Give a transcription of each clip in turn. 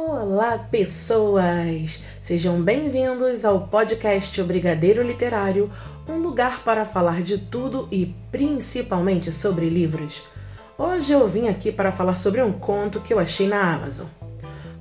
Olá, pessoas! Sejam bem-vindos ao podcast O Brigadeiro Literário, um lugar para falar de tudo e principalmente sobre livros. Hoje eu vim aqui para falar sobre um conto que eu achei na Amazon.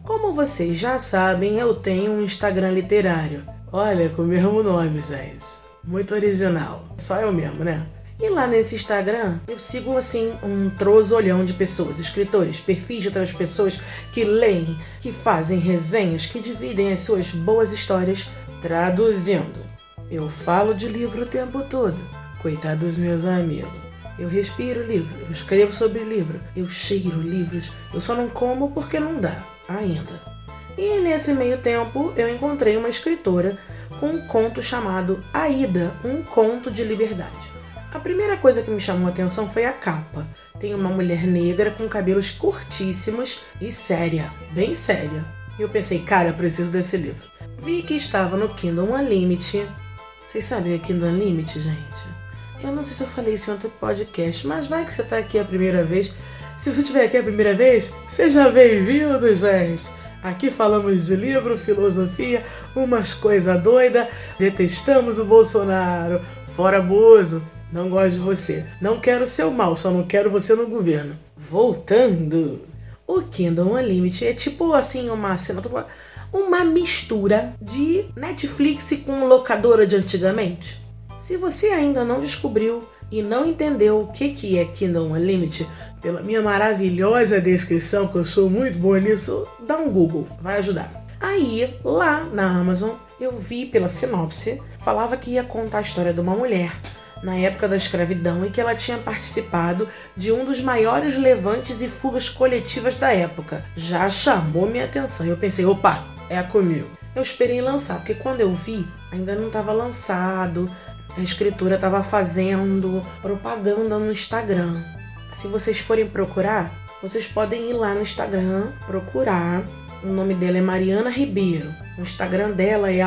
Como vocês já sabem, eu tenho um Instagram literário. Olha, com o mesmo nome, gente. Muito original. Só eu mesmo, né? E lá nesse Instagram, eu sigo assim um trosolhão de pessoas, escritores, perfis de outras pessoas que leem, que fazem resenhas, que dividem as suas boas histórias traduzindo. Eu falo de livro o tempo todo. Coitado dos meus amigos. Eu respiro livro, eu escrevo sobre livro, eu cheiro livros, eu só não como porque não dá ainda. E nesse meio tempo eu encontrei uma escritora com um conto chamado Aida, um conto de liberdade. A primeira coisa que me chamou a atenção foi a capa. Tem uma mulher negra com cabelos curtíssimos e séria, bem séria. E eu pensei, cara, eu preciso desse livro. Vi que estava no Kindle Unlimited. Vocês sabem o Kindle Unlimited, gente? Eu não sei se eu falei isso em outro podcast, mas vai que você está aqui a primeira vez. Se você estiver aqui a primeira vez, seja bem-vindo, gente! Aqui falamos de livro, filosofia, umas coisas doidas. Detestamos o Bolsonaro. Fora Bozo. Não gosto de você. Não quero seu mal, só não quero você no governo. Voltando. O Kingdom Unlimited é tipo assim uma cena, uma mistura de Netflix com locadora de antigamente. Se você ainda não descobriu e não entendeu o que, que é Kingdom Unlimited, pela minha maravilhosa descrição, que eu sou muito boa nisso, dá um Google, vai ajudar. Aí, lá na Amazon, eu vi pela sinopse, falava que ia contar a história de uma mulher na época da escravidão e que ela tinha participado de um dos maiores levantes e fugas coletivas da época. Já chamou minha atenção eu pensei, opa, é comigo. Eu esperei lançar, porque quando eu vi, ainda não estava lançado, a escritura estava fazendo propaganda no Instagram. Se vocês forem procurar, vocês podem ir lá no Instagram procurar. O nome dela é Mariana Ribeiro. O Instagram dela é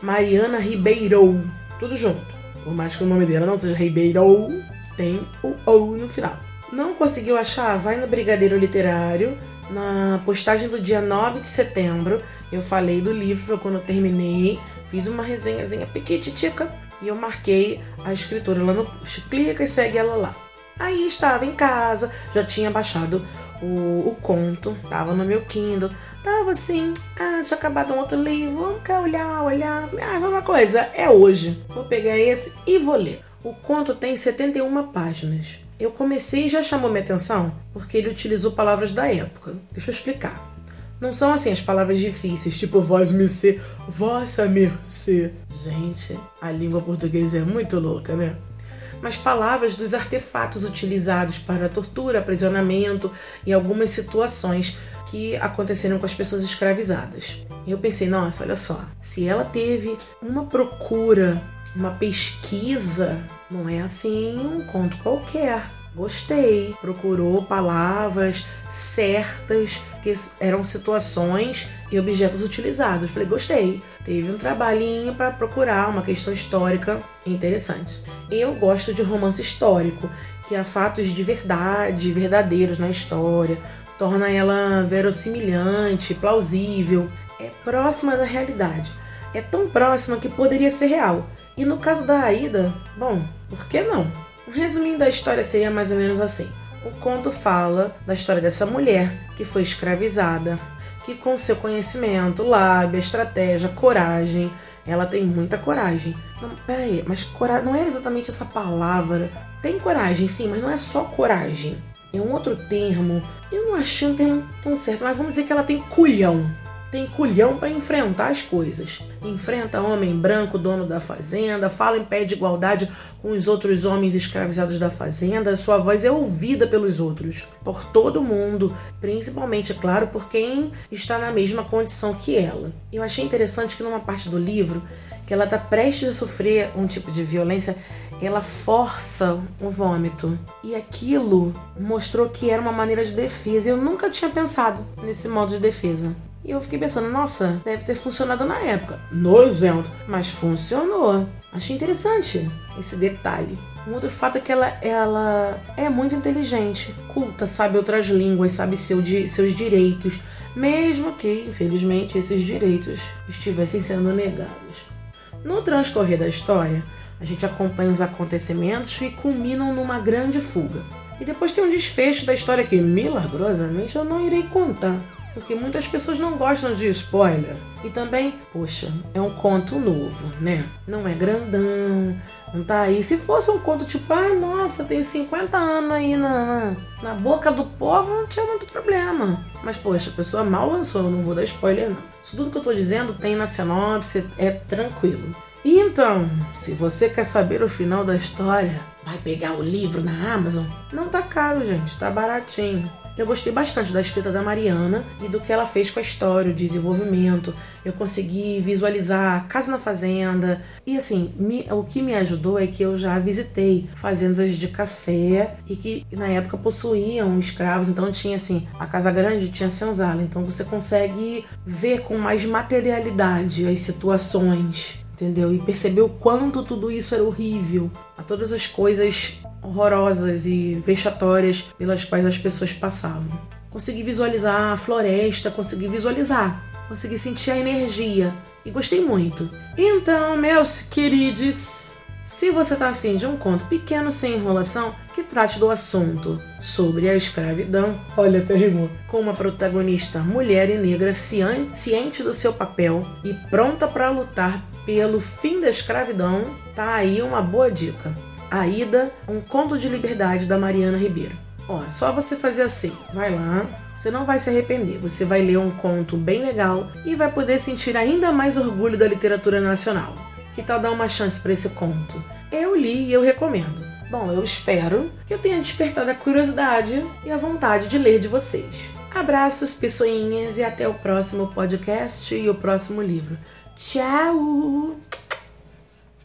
Mariana Ribeiro. Tudo junto. Por mais que o nome dela não seja Ribeiro, tem o ou no final. Não conseguiu achar? Vai no Brigadeiro Literário. Na postagem do dia 9 de setembro, eu falei do livro quando eu terminei. Fiz uma resenhazinha pequititica e eu marquei a escritora lá no post. Clica e segue ela lá. Aí estava em casa, já tinha baixado o, o conto, tava no meu Kindle, tava assim, ah, tinha acabado um outro livro, vamos cá olhar, olhar. Ah, uma coisa, é hoje. Vou pegar esse e vou ler. O conto tem 71 páginas. Eu comecei e já chamou minha atenção porque ele utilizou palavras da época. Deixa eu explicar. Não são assim as palavras difíceis, tipo voz mercê, vossa mercê. Gente, a língua portuguesa é muito louca, né? Mas palavras dos artefatos utilizados para tortura, aprisionamento e algumas situações que aconteceram com as pessoas escravizadas. E eu pensei, nossa, olha só, se ela teve uma procura, uma pesquisa, não é assim um conto qualquer. Gostei. Procurou palavras certas que eram situações e objetos utilizados. Falei, gostei. Teve um trabalhinho para procurar uma questão histórica interessante. Eu gosto de romance histórico, que há fatos de verdade, verdadeiros na história, torna ela verossimilhante, plausível, é próxima da realidade. É tão próxima que poderia ser real. E no caso da Aida, bom, por que não? Um resuminho da história seria mais ou menos assim. O conto fala da história dessa mulher que foi escravizada, que com seu conhecimento, lábia, estratégia, coragem, ela tem muita coragem. Não, peraí, mas coragem não é exatamente essa palavra. Tem coragem, sim, mas não é só coragem. É um outro termo. Eu não achei um termo tão certo, mas vamos dizer que ela tem culhão tem culhão para enfrentar as coisas. Enfrenta homem branco, dono da fazenda, fala em pé de igualdade com os outros homens escravizados da fazenda, sua voz é ouvida pelos outros, por todo mundo, principalmente, é claro, por quem está na mesma condição que ela. Eu achei interessante que numa parte do livro, que ela está prestes a sofrer um tipo de violência, ela força o vômito. E aquilo mostrou que era uma maneira de defesa. Eu nunca tinha pensado nesse modo de defesa. E eu fiquei pensando, nossa, deve ter funcionado na época. Nojento. Mas funcionou. Achei interessante esse detalhe. Um outro fato é que ela, ela é muito inteligente, culta, sabe outras línguas, sabe seu, seus direitos. mesmo que, infelizmente, esses direitos estivessem sendo negados. No transcorrer da história, a gente acompanha os acontecimentos que culminam numa grande fuga. E depois tem um desfecho da história que, milagrosamente, eu não irei contar, porque muitas pessoas não gostam de spoiler. E também, poxa, é um conto novo, né? Não é grandão, não tá aí. Se fosse um conto tipo, ah, nossa, tem 50 anos aí na, na, na boca do povo, não tinha muito problema. Mas, poxa, a pessoa mal lançou, eu não vou dar spoiler, não. Isso tudo que eu tô dizendo tem na sinopse, é tranquilo. Então, se você quer saber o final da história, vai pegar o livro na Amazon. Não tá caro, gente, tá baratinho. Eu gostei bastante da escrita da Mariana e do que ela fez com a história, o desenvolvimento. Eu consegui visualizar a casa na fazenda. E assim, me, o que me ajudou é que eu já visitei fazendas de café e que na época possuíam escravos. Então tinha assim, a casa grande tinha senzala. Então você consegue ver com mais materialidade as situações entendeu? E perceber o quanto tudo isso era horrível, a todas as coisas horrorosas e vexatórias pelas quais as pessoas passavam. Consegui visualizar a floresta, consegui visualizar, consegui sentir a energia e gostei muito. Então, meus queridos, se você está afim de um conto pequeno sem enrolação que trate do assunto sobre a escravidão, olha até rimou, com uma protagonista mulher e negra ciente do seu papel e pronta para lutar pelo fim da escravidão, tá aí uma boa dica. Aida, um conto de liberdade da Mariana Ribeiro. Ó, só você fazer assim, vai lá, você não vai se arrepender. Você vai ler um conto bem legal e vai poder sentir ainda mais orgulho da literatura nacional. Que tal dar uma chance para esse conto? Eu li e eu recomendo. Bom, eu espero que eu tenha despertado a curiosidade e a vontade de ler de vocês. Abraços, pessoinhas, e até o próximo podcast e o próximo livro. Tchau!